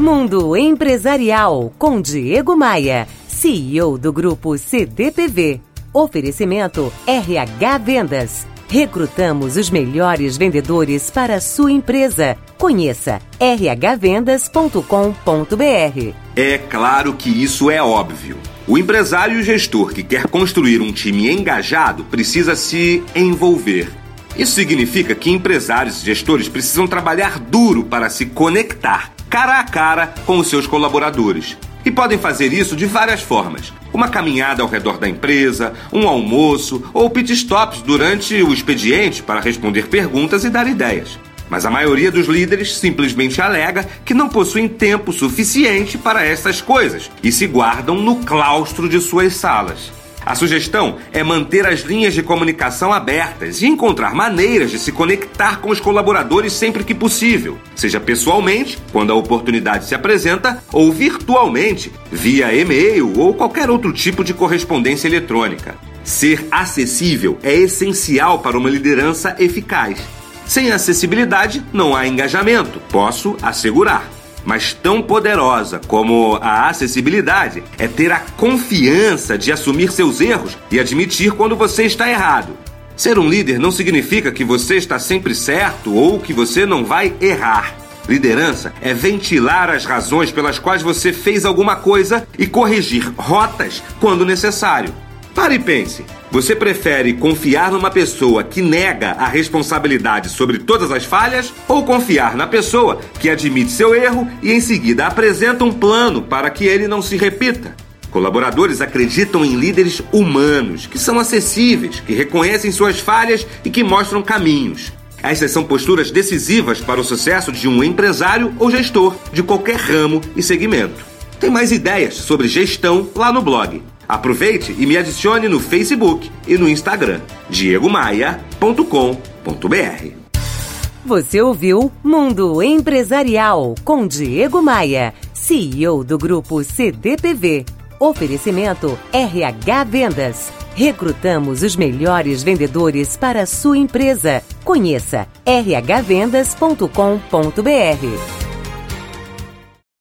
Mundo Empresarial com Diego Maia, CEO do grupo CDPV. Oferecimento RH Vendas. Recrutamos os melhores vendedores para a sua empresa. Conheça rhvendas.com.br. É claro que isso é óbvio. O empresário e o gestor que quer construir um time engajado precisa se envolver. Isso significa que empresários e gestores precisam trabalhar duro para se conectar cara a cara com os seus colaboradores. E podem fazer isso de várias formas. Uma caminhada ao redor da empresa, um almoço ou pit stops durante o expediente para responder perguntas e dar ideias. Mas a maioria dos líderes simplesmente alega que não possuem tempo suficiente para essas coisas e se guardam no claustro de suas salas. A sugestão é manter as linhas de comunicação abertas e encontrar maneiras de se conectar com os colaboradores sempre que possível, seja pessoalmente, quando a oportunidade se apresenta, ou virtualmente, via e-mail ou qualquer outro tipo de correspondência eletrônica. Ser acessível é essencial para uma liderança eficaz. Sem acessibilidade, não há engajamento, posso assegurar. Mas tão poderosa como a acessibilidade é ter a confiança de assumir seus erros e admitir quando você está errado. Ser um líder não significa que você está sempre certo ou que você não vai errar. Liderança é ventilar as razões pelas quais você fez alguma coisa e corrigir rotas quando necessário. Pare e pense. Você prefere confiar numa pessoa que nega a responsabilidade sobre todas as falhas ou confiar na pessoa que admite seu erro e em seguida apresenta um plano para que ele não se repita? Colaboradores acreditam em líderes humanos, que são acessíveis, que reconhecem suas falhas e que mostram caminhos. Essas são posturas decisivas para o sucesso de um empresário ou gestor de qualquer ramo e segmento. Tem mais ideias sobre gestão lá no blog Aproveite e me adicione no Facebook e no Instagram, diegomaia.com.br. Você ouviu Mundo Empresarial com Diego Maia, CEO do grupo CDPV. Oferecimento RH Vendas. Recrutamos os melhores vendedores para a sua empresa. Conheça rhvendas.com.br.